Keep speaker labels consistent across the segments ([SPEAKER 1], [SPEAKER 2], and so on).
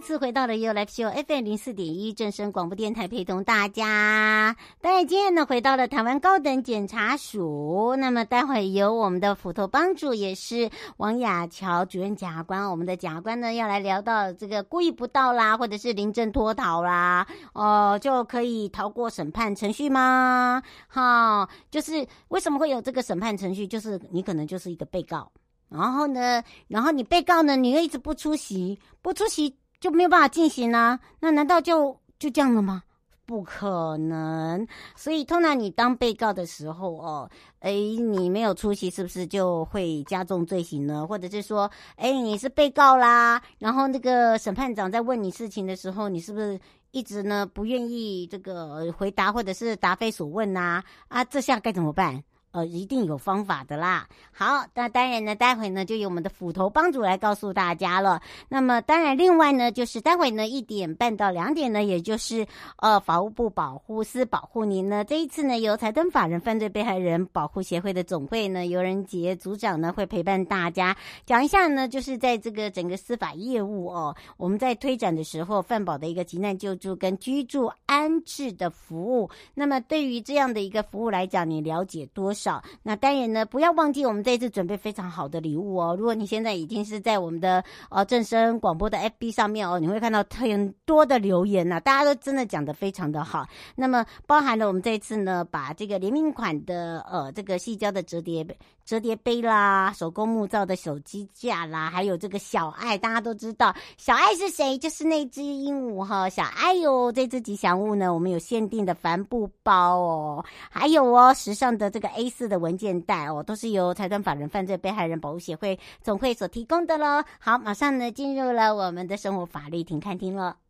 [SPEAKER 1] 次回到了 ULF Show FM 零四点一正声广播电台，陪同大家。当然，今天呢，回到了台湾高等检察署。那么，待会由我们的斧头帮主，也是王雅乔主任检察官，我们的检察官呢，要来聊到这个故意不到啦，或者是临阵脱逃啦，哦、就可以逃过审判程序吗？哈，就是为什么会有这个审判程序？就是你可能就是一个被告，然后呢，然后你被告呢，你又一直不出席，不出席。就没有办法进行啊？那难道就就这样了吗？不可能。所以通常你当被告的时候哦，哎，你没有出席，是不是就会加重罪行呢？或者是说，哎，你是被告啦，然后那个审判长在问你事情的时候，你是不是一直呢不愿意这个回答，或者是答非所问呐？啊，这下该怎么办？呃，一定有方法的啦。好，那当然呢，待会呢就由我们的斧头帮主来告诉大家了。那么当然，另外呢，就是待会呢一点半到两点呢，也就是呃法务部保护司保护您呢。这一次呢，由财团法人犯罪被害人保护协会的总会呢，游仁杰组长呢会陪伴大家讲一下呢，就是在这个整个司法业务哦，我们在推展的时候，犯保的一个急难救助跟居住安置的服务。那么对于这样的一个服务来讲，你了解多少？少，那当然呢，不要忘记我们这一次准备非常好的礼物哦。如果你现在已经是在我们的呃正声广播的 FB 上面哦，你会看到很多的留言呐、大家都真的讲的非常的好。那么包含了我们这一次呢，把这个联名款的呃这个细胶的折叠折叠杯啦，手工木造的手机架啦，还有这个小爱，大家都知道小爱是谁？就是那只鹦鹉哈，小爱哟。这只吉祥物呢，我们有限定的帆布包哦，还有哦，时尚的这个 A 四的文件袋哦，都是由财团法人犯罪被害人保护协会总会所提供的喽。好，马上呢进入了我们的生活法律庭看听了。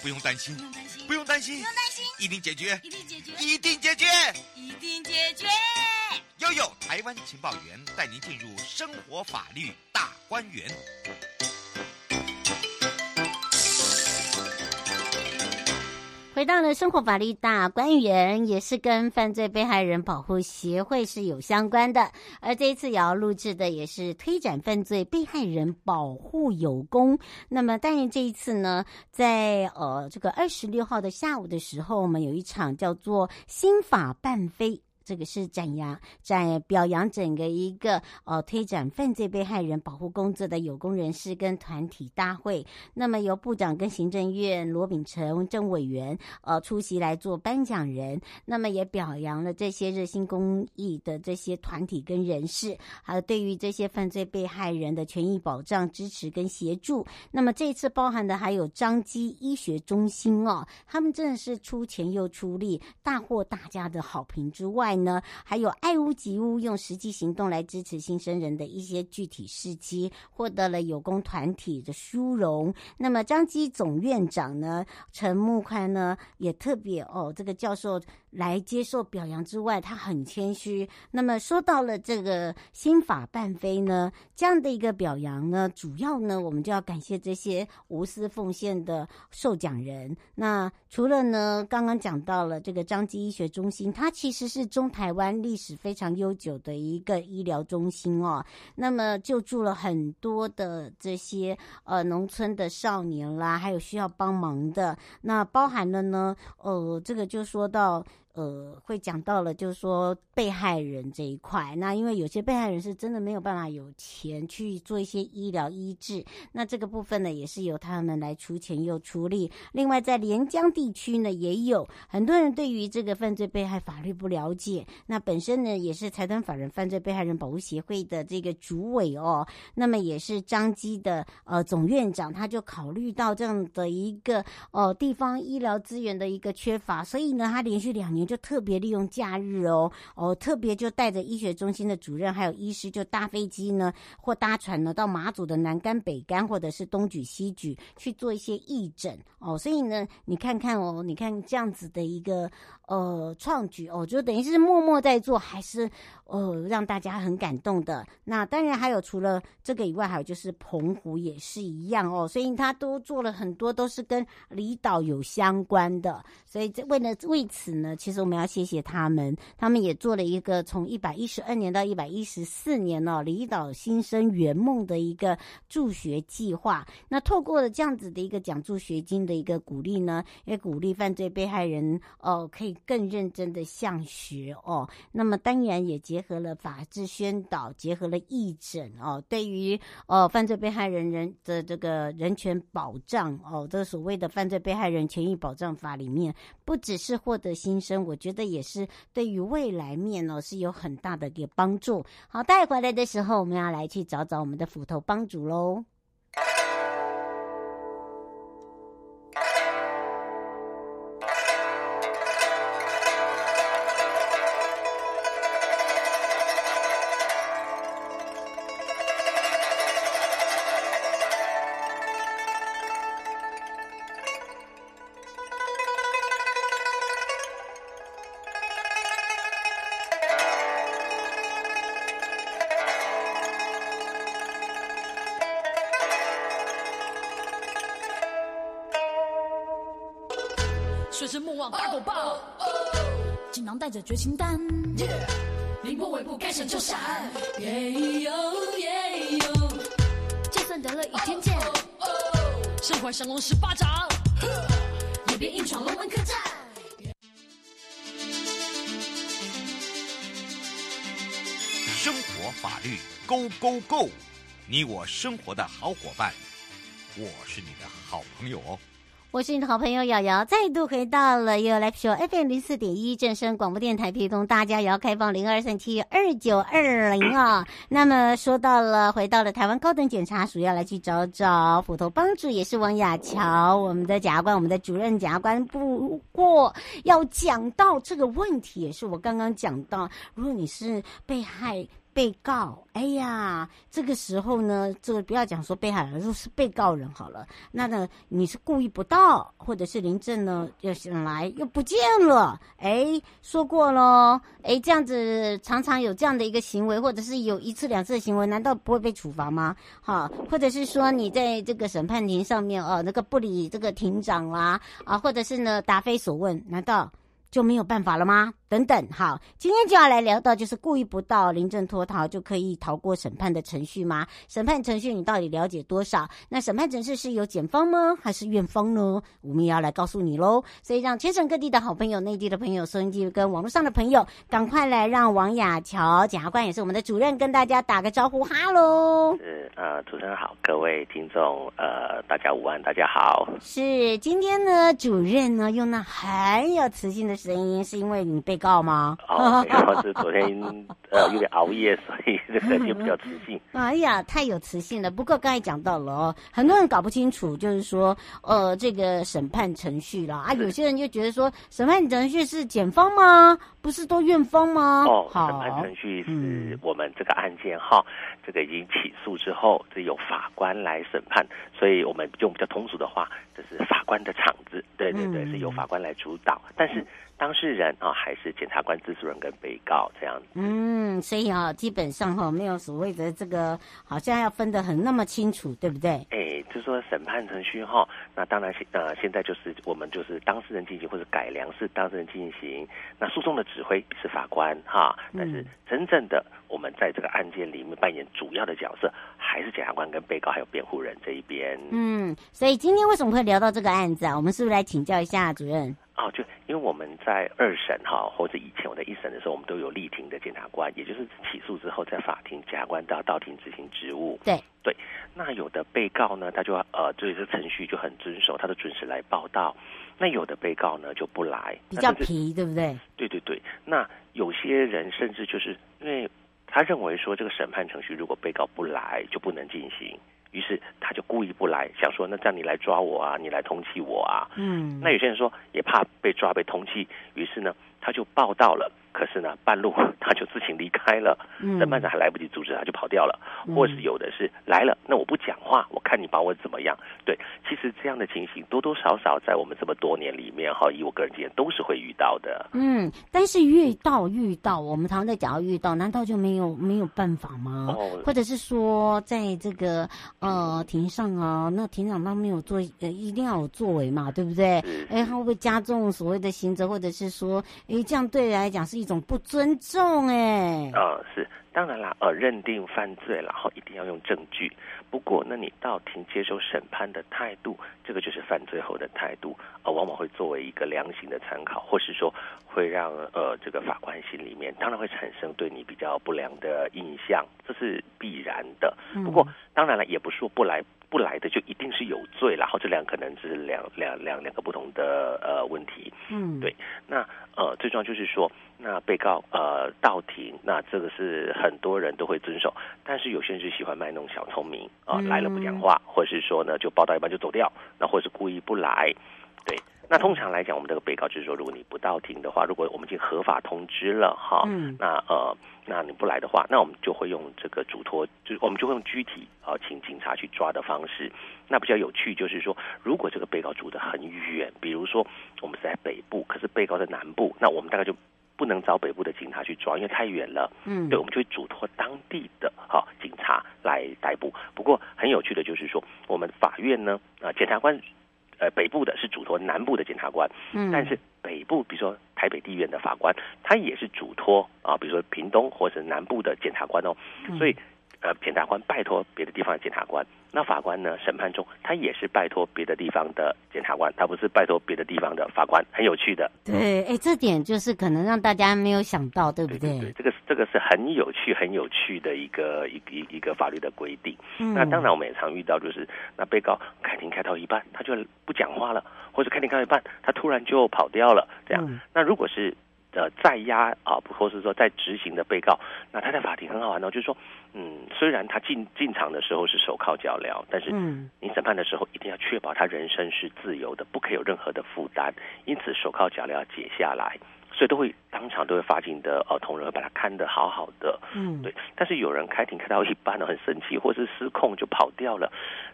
[SPEAKER 2] 不用担心，不用担心，不用担心，一定解决，一定解决，一定解决，一定解决。悠悠台湾情报员带您进入生活法律大观园。
[SPEAKER 1] 回到了生活法律大观园，也是跟犯罪被害人保护协会是有相关的。而这一次也要录制的也是推展犯罪被害人保护有功。那么，当然这一次呢，在呃这个二十六号的下午的时候，我们有一场叫做“新法伴飞”。这个是展扬、展表扬整个一个呃推展犯罪被害人保护工作的有功人士跟团体大会。那么由部长跟行政院罗秉成政委员呃出席来做颁奖人。那么也表扬了这些热心公益的这些团体跟人士，还有对于这些犯罪被害人的权益保障、支持跟协助。那么这次包含的还有彰基医学中心哦，他们真的是出钱又出力，大获大家的好评之外。呢，还有爱屋及乌，用实际行动来支持新生人的一些具体事迹，获得了有功团体的殊荣。那么，张基总院长呢，陈木宽呢，也特别哦，这个教授来接受表扬之外，他很谦虚。那么，说到了这个心法伴飞呢，这样的一个表扬呢，主要呢，我们就要感谢这些无私奉献的受奖人。那除了呢，刚刚讲到了这个彰基医学中心，它其实是中。台湾历史非常悠久的一个医疗中心哦，那么救助了很多的这些呃农村的少年啦，还有需要帮忙的，那包含了呢，呃，这个就说到。呃，会讲到了，就是说被害人这一块。那因为有些被害人是真的没有办法有钱去做一些医疗医治，那这个部分呢，也是由他们来出钱又出力。另外，在连江地区呢，也有很多人对于这个犯罪被害法律不了解。那本身呢，也是财团法人犯罪被害人保护协会的这个主委哦，那么也是张基的呃总院长，他就考虑到这样的一个哦、地方医疗资源的一个缺乏，所以呢，他连续两年。就特别利用假日哦，哦，特别就带着医学中心的主任还有医师，就搭飞机呢，或搭船呢，到马祖的南竿、北竿，或者是东莒、西莒去做一些义诊哦。所以呢，你看看哦，你看这样子的一个。呃，创举哦，就等于是默默在做，还是哦让大家很感动的。那当然还有除了这个以外，还有就是澎湖也是一样哦，所以他都做了很多，都是跟离岛有相关的。所以这为了为此呢，其实我们要谢谢他们，他们也做了一个从一百一十二年到一百一十四年哦，离岛新生圆梦的一个助学计划。那透过了这样子的一个奖助学金的一个鼓励呢，也鼓励犯罪被害人哦、可以。更认真的向学哦，那么当然也结结合了法制宣导，结合了义诊哦，对于哦犯罪被害人人的这个人权保障哦，这所谓的犯罪被害人权益保障法里面，不只是获得新生，我觉得也是对于未来面哦是有很大的一个帮助。好，带回来的时候，我们要来去找找我们的斧头帮主
[SPEAKER 3] 喽。大狗棒，锦囊带着绝情丹，凌波微步该闪就闪，耶哟耶。哟，就算得了倚天剑，身怀降龙十八掌，也别硬闯龙门客栈。
[SPEAKER 2] 生活法律 Go Go Go，你我生活的好伙伴，我是你的好朋友哦。
[SPEAKER 1] 我是你的好朋友瑶瑶，再度回到了 You Live Show FM 零四点一正声广播电台，陪同大家也要开放零二三七二九二零啊。那么说到了，回到了台湾高等检察署，要来去找找斧头帮主，也是王雅乔，我们的检察官，我们的主任检察官。不过要讲到这个问题，也是我刚刚讲到，如果你是被害。被告，哎呀，这个时候呢，这个不要讲说被害人，如果是被告人好了，那呢，你是故意不到，或者是临阵呢又醒来又不见了，哎，说过咯，哎，这样子常常有这样的一个行为，或者是有一次两次的行为，难道不会被处罚吗？哈，或者是说你在这个审判庭上面哦，那个不理这个庭长啦，啊，或者是呢答非所问，难道就没有办法了吗？等等，好，今天就要来聊到，就是故意不到、临阵脱逃就可以逃过审判的程序吗？审判程序你到底了解多少？那审判程序是由检方吗，还是院方呢？我们也要来告诉你喽。所以让全省各地的好朋友、内地的朋友、收音机跟网络上的朋友，赶快来让王雅乔检察官也是我们的主任跟大家打个招呼，哈喽。
[SPEAKER 4] 是呃，主持人好，各位听众呃，大家午安，大家好。
[SPEAKER 1] 是今天呢，主任呢用那很有磁性的声音，是因为你被。告吗？
[SPEAKER 4] 哦，没有，是昨天 呃有点熬夜，所以这个就比较磁性。
[SPEAKER 1] 哎呀，太有磁性了。不过刚才讲到了哦，很多人搞不清楚，就是说呃这个审判程序啦啊，有些人就觉得说审判程序是检方吗？不是都院方吗？
[SPEAKER 4] 哦，审判程序是我们这个案件哈，这个已经起诉之后，这由法官来审判，所以我们用比较通俗的话，这是法官的场子。对对对，是由法官来主导，但是。当事人啊，还是检察官、自诉人跟被告这样子。
[SPEAKER 1] 嗯，所以啊，基本上哈，没有所谓的这个，好像要分得很那么清楚，对不对？
[SPEAKER 4] 哎，就说审判程序哈，那当然现呃，现在就是我们就是当事人进行或者改良是当事人进行，那诉讼的指挥是法官哈，但是真正的我们在这个案件里面扮演主要的角色，还是检察官跟被告还有辩护人这一边。
[SPEAKER 1] 嗯，所以今天为什么会聊到这个案子啊？我们是不是来请教一下主任？
[SPEAKER 4] 哦，就因为我们在二审哈，或者以前我在一审的时候，我们都有立庭的检察官，也就是起诉之后，在法庭检察官到到庭执行职务。
[SPEAKER 1] 对
[SPEAKER 4] 对，那有的被告呢，他就要呃，对这个程序就很遵守，他都准时来报到。那有的被告呢就不来，
[SPEAKER 1] 比较皮，对不对？
[SPEAKER 4] 对对对。那有些人甚至就是因为他认为说，这个审判程序如果被告不来就不能进行。于是他就故意不来，想说那这样你来抓我啊，你来通缉我啊。嗯，那有些人说也怕被抓被通缉，于是呢他就报到了。可是呢，半路 他就自行离开了，审判长还来不及阻止，他就跑掉了。嗯、或是有的是来了，那我不讲话，我看你把我怎么样？对，其实这样的情形多多少少在我们这么多年里面哈，以我个人经验都是会遇到的。
[SPEAKER 1] 嗯，但是遇到遇到，我们常常在讲到遇到，难道就没有没有办法吗？哦，或者是说，在这个呃庭上啊，那庭长他没有做，呃，一定要有作为嘛，对不对？哎，他会不会加重所谓的刑责，或者是说，哎，这样对来讲是一种不尊重哎，
[SPEAKER 4] 呃，是当然啦，呃，认定犯罪，然后一定要用证据。不过，那你到庭接受审判的态度，这个就是犯罪后的态度，呃，往往会作为一个量刑的参考，或是说会让呃这个法官心里面当然会产生对你比较不良的印象，这是必然的。不过，当然了，也不是说不来。不来的就一定是有罪，然后这两可能只是两两两两个不同的呃问题。嗯，对。那呃最重要就是说，那被告呃到庭，那这个是很多人都会遵守，但是有些人就喜欢卖弄小聪明啊、呃，来了不讲话，或者是说呢就报到一半就走掉，那或者是故意不来，对。那通常来讲，我们这个被告就是说，如果你不到庭的话，如果我们已经合法通知了哈，嗯、那呃，那你不来的话，那我们就会用这个嘱托，就我们就会用具体啊，请警察去抓的方式。那比较有趣就是说，如果这个被告住得很远，比如说我们是在北部，可是被告在南部，那我们大概就不能找北部的警察去抓，因为太远了。嗯，对，我们就会嘱托当地的哈警察来逮捕。不过很有趣的就是说，我们法院呢啊，检察官。呃，北部的是嘱托南部的检察官，嗯，但是北部，比如说台北地院的法官，他也是嘱托啊，比如说屏东或者南部的检察官哦，嗯、所以。呃，检察官拜托别的地方的检察官，那法官呢？审判中他也是拜托别的地方的检察官，他不是拜托别的地方的法官，很有趣的。
[SPEAKER 1] 对，哎、欸，这点就是可能让大家没有想到，对不对？
[SPEAKER 4] 对，对，对，这个这个是很有趣、很有趣的一个一一一个法律的规定。嗯、那当然，我们也常遇到，就是那被告开庭开到一半，他就不讲话了，或者开庭开到一半，他突然就跑掉了，这样。嗯、那如果是。呃，在押啊，或是说在执行的被告，那他在法庭很好玩的，就是说，嗯，虽然他进进场的时候是手铐脚镣，但是你审判的时候一定要确保他人身是自由的，不可以有任何的负担，因此手铐脚镣要解下来。所以都会当场都会法警的呃同仁会把他看得好好的，嗯，对。但是有人开庭开到一半呢，很生气或是失控就跑掉了。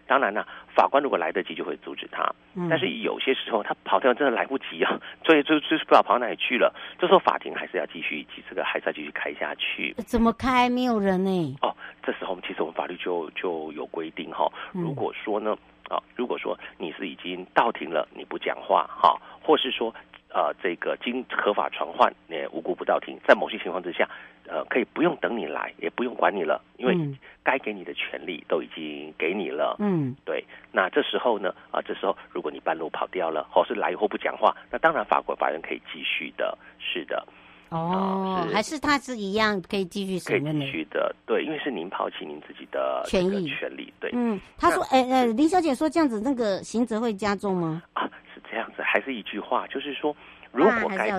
[SPEAKER 4] 当然了，法官如果来得及就会阻止他。嗯，但是有些时候他跑掉真的来不及啊，所以就就是不知道跑哪里去了。这时候法庭还是要继续，这个还是要继续开下去。
[SPEAKER 1] 怎么开？没有人呢？
[SPEAKER 4] 哦，这时候其实我们法律就就有规定哈。如果说呢，啊，如果说你是已经到庭了，你不讲话哈，或是说。呃，这个经合法传唤，也无故不到庭，在某些情况之下，呃，可以不用等你来，也不用管你了，因为该给你的权利都已经给你了。嗯，对。那这时候呢，啊、呃，这时候如果你半路跑掉了，或是来以后不讲话，那当然法官法院可以继续的。是的。
[SPEAKER 1] 哦，还是他是一样可以继续审问的。
[SPEAKER 4] 继续的，对，因为是您抛弃您自己的权利，权利。对。嗯，
[SPEAKER 1] 他说，哎那，呃，林小姐说这样子，那个刑责会加重吗？
[SPEAKER 4] 啊。是这样子还是一句话，就是说，如果该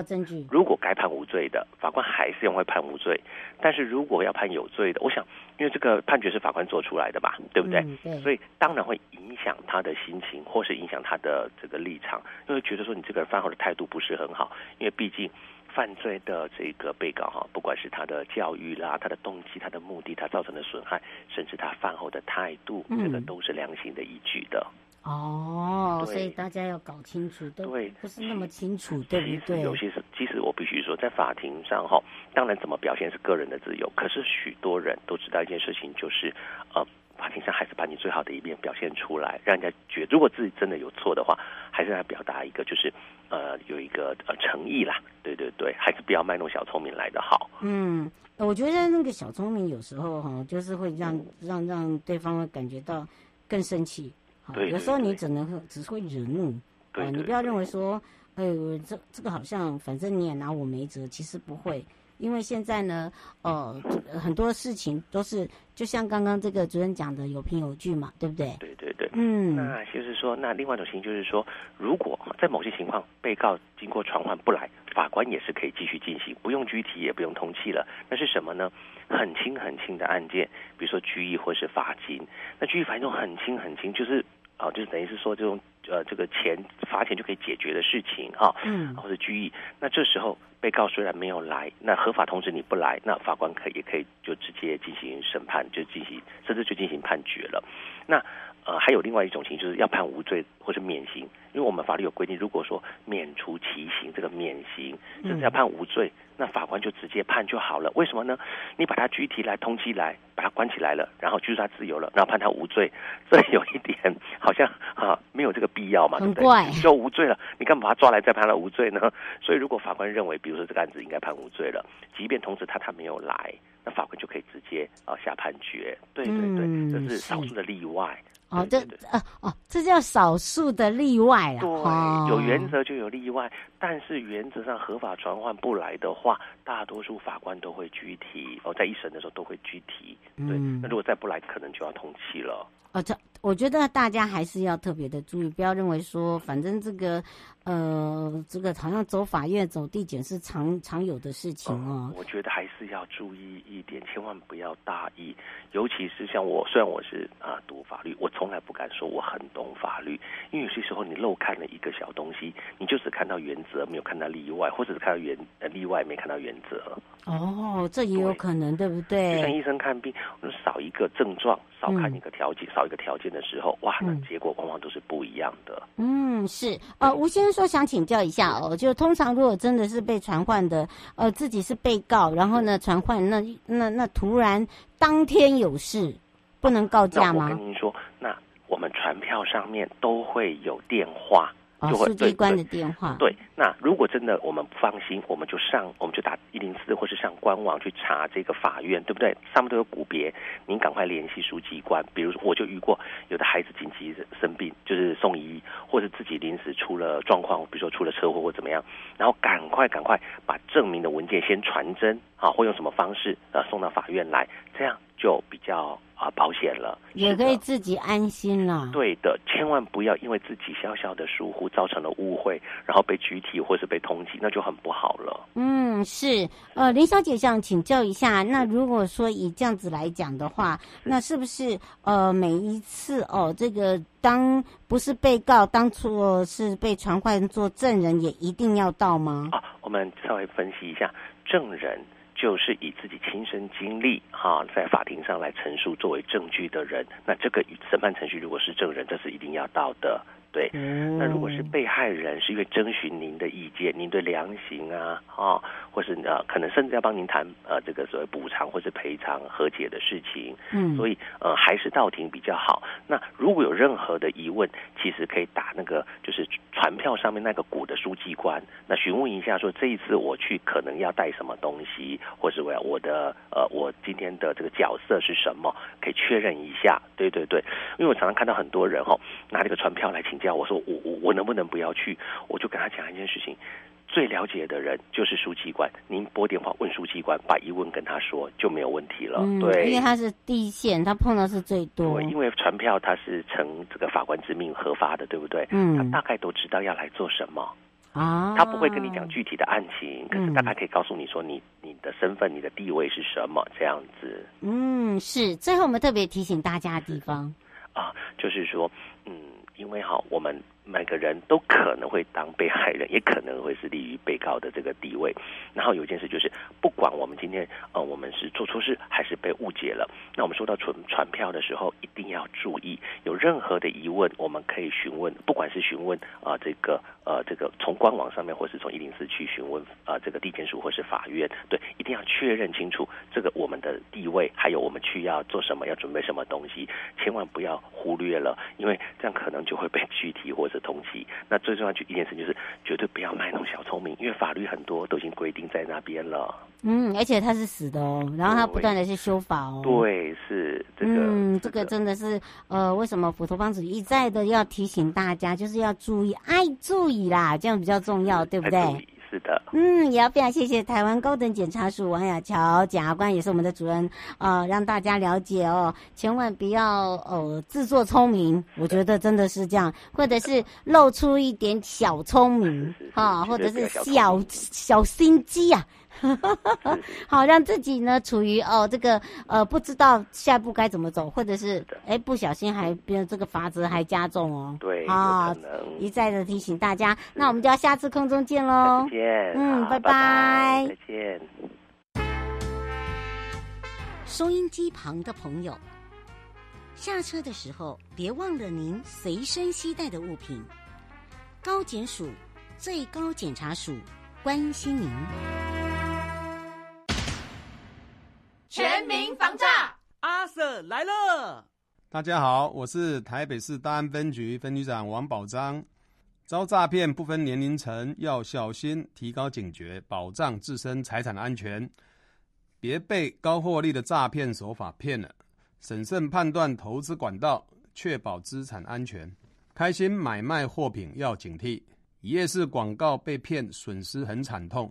[SPEAKER 4] 如果该判无罪的，法官还是会判无罪；但是如果要判有罪的，我想，因为这个判决是法官做出来的吧，对不对？嗯、对。所以当然会影响他的心情，或是影响他的这个立场，因为觉得说你这个人犯后的态度不是很好，因为毕竟犯罪的这个被告哈，不管是他的教育啦、他的动机、他的目的、他造成的损害，甚至他犯后的态度，这个都是量刑的依据的。
[SPEAKER 1] 哦，所以大家要搞清楚，都不是那么清楚，对不对？
[SPEAKER 4] 有些是，其实我必须说，在法庭上哈，当然怎么表现是个人的自由，可是许多人都知道一件事情，就是呃，法庭上还是把你最好的一面表现出来，让人家觉得，如果自己真的有错的话，还是要表达一个，就是呃，有一个呃诚意啦，对对对，还是不要卖弄小聪明来的好。嗯，
[SPEAKER 1] 我觉得那个小聪明有时候哈，就是会让让让对方会感觉到更生气。对，有时候你只能只会惹怒，啊，你不要认为说，哎呦，这这个好像反正你也拿我没辙，其实不会。因为现在呢，呃，很多事情都是就像刚刚这个主任讲的，有凭有据嘛，对不对？
[SPEAKER 4] 对对对，
[SPEAKER 1] 嗯。
[SPEAKER 4] 那就是说，那另外一种情形就是说，如果在某些情况，被告经过传唤不来，法官也是可以继续进行，不用拘提，也不用通缉了。那是什么呢？很轻很轻的案件，比如说拘役或是罚金。那拘役罚金很轻很轻，就是啊、呃，就是等于是说这种呃这个钱罚钱就可以解决的事情啊，嗯，或者拘役。那这时候。被告虽然没有来，那合法通知你不来，那法官可也可以就直接进行审判，就进行甚至就进行判决了。那呃还有另外一种情，就是要判无罪或是免刑，因为我们法律有规定，如果说免除其刑，这个免刑甚至要判无罪。嗯那法官就直接判就好了，为什么呢？你把他拘提来通缉来，把他关起来了，然后拘束他自由了，然后判他无罪，这有一点好像啊没有这个必要嘛，对不对？就无罪了，你干嘛把他抓来再判他无罪呢？所以如果法官认为，比如说这个案子应该判无罪了，即便通知他他没有来，那法官就可以直接啊下判决。对对对，嗯、这是少数的例外。
[SPEAKER 1] 哦，这呃哦，这叫少数的例外啊。
[SPEAKER 4] 对，
[SPEAKER 1] 哦、
[SPEAKER 4] 有原则就有例外，但是原则上合法传唤不来的话，大多数法官都会拘提。哦，在一审的时候都会拘提。对，嗯、那如果再不来，可能就要通缉了。
[SPEAKER 1] 哦，这我觉得大家还是要特别的注意，不要认为说，反正这个，呃，这个好像走法院、走地检是常常有的事情哦。
[SPEAKER 4] 我觉得还是要注意一点，千万不要大意。尤其是像我，虽然我是啊读法律，我从来不敢说我很懂法律，因为有些时候你漏看了一个小东西，你就只看到原则，没有看到例外，或者是看到原呃例外，没看到原则。
[SPEAKER 1] 哦，这也有可能，对，对不对？
[SPEAKER 4] 就像医生看病，我们少一个症状，少看一个条件，嗯、少一个条件的时候，哇，那结果往往都是不一样的。
[SPEAKER 1] 嗯，是。呃，吴先生说想请教一下哦，就通常如果真的是被传唤的，呃，自己是被告，然后呢传唤，那那那突然当天有事，不能告假吗？
[SPEAKER 4] 我跟您说，那我们传票上面都会有电话。就会、
[SPEAKER 1] 哦、书记官的电话
[SPEAKER 4] 对。对，那如果真的我们不放心，我们就上，我们就打一零四，或是上官网去查这个法院，对不对？上面都有股别，您赶快联系书记官。比如说，我就遇过有的孩子紧急生病，就是送医，或者自己临时出了状况，比如说出了车祸或怎么样，然后赶快赶快把证明的文件先传真啊，或用什么方式啊送到法院来，这样就比较。啊，保险了，
[SPEAKER 1] 也可以自己安心了。
[SPEAKER 4] 对的，千万不要因为自己小小的疏忽造成了误会，然后被拘提或是被通缉，那就很不好了。
[SPEAKER 1] 嗯，是。呃，林小姐想请教一下，那如果说以这样子来讲的话，那是不是呃每一次哦，这个当不是被告，当初是被传唤做证人，也一定要到吗？
[SPEAKER 4] 啊，我们稍微分析一下证人。就是以自己亲身经历哈，在法庭上来陈述作为证据的人，那这个审判程序如果是证人，这是一定要到的。对，那如果是被害人，是因为征询您的意见，您对量刑啊，啊，或是呃，可能甚至要帮您谈呃这个所谓补偿或是赔偿和解的事情，嗯，所以呃还是到庭比较好。那如果有任何的疑问，其实可以打那个就是传票上面那个股的书记官，那询问一下说这一次我去可能要带什么东西，或是我要我的呃我今天的这个角色是什么，可以确认一下。对对对，因为我常常看到很多人哈、哦、拿这个传票来请教。我说我我我能不能不要去？我就跟他讲一件事情，最了解的人就是书记官。您拨电话问书记官，把疑问跟他说就没有问题了。嗯、对，
[SPEAKER 1] 因为他是第一线，他碰到是最多。
[SPEAKER 4] 对，因为传票他是承这个法官之命核发的，对不对？嗯，他大概都知道要来做什么啊。他不会跟你讲具体的案情，可是大概可以告诉你说你你的身份、你的地位是什么这样子。
[SPEAKER 1] 嗯，是。最后我们特别提醒大家的地方
[SPEAKER 4] 啊，就是说，嗯。因为哈，我们每个人都可能会当被害人，也可能会是立于被告的这个地位。然后有件事就是，不管我们今天呃，我们是做错事还是被误解了，那我们收到传传票的时候，一定要注意，有任何的疑问，我们可以询问，不管是询问啊、这个呃这个从官网上面，或是从一零四去询问啊、呃、这个地检署或是法院，对，一定要确认清楚这个我们的地位，还有我们去要做什么，要准备什么东西，千万不要忽略了，因为这样可能就会被拘提或者通缉。那最重要就一件事就是，绝对不要卖弄小聪明，因为法律很多都已经规定在那边了。
[SPEAKER 1] 嗯，而且它是死的哦，然后它不断的去修法哦。
[SPEAKER 4] 对，是这个。
[SPEAKER 1] 嗯，这个真的是呃，为什么佛陀方子一再的要提醒大家，就是要注意，爱注意啦，这样比较重要，对不对？
[SPEAKER 4] 是的，
[SPEAKER 1] 嗯，也要非常谢谢台湾高等检察署王雅乔检察官，也是我们的主任，呃，让大家了解哦，千万不要呃自作聪明，我觉得真的是这样，或者是露出一点小聪明哈，或者是小小心机啊。好，让自己呢处于哦这个呃不知道下一步该怎么走，或者是哎不小心还变这个法则还加重哦。
[SPEAKER 4] 对，
[SPEAKER 1] 啊，一再的提醒大家，那我们就要下次空中见喽。
[SPEAKER 4] 再见。
[SPEAKER 1] 嗯，拜拜。
[SPEAKER 4] 拜拜。再见。
[SPEAKER 1] 收音机旁的朋友，下车的时候别忘了您随身携带的物品。高检署最高检察署关心您。
[SPEAKER 3] 全民防诈，
[SPEAKER 5] 阿 Sir 来了！大家好，我是台北市大安分局分局长王宝章。遭诈骗不分年龄层，要小心，提高警觉，保障自身财产安全，别被高获利的诈骗手法骗了。审慎判断投资管道，确保资产安全。开心买卖货品要警惕，一夜式广告被骗，损失很惨痛。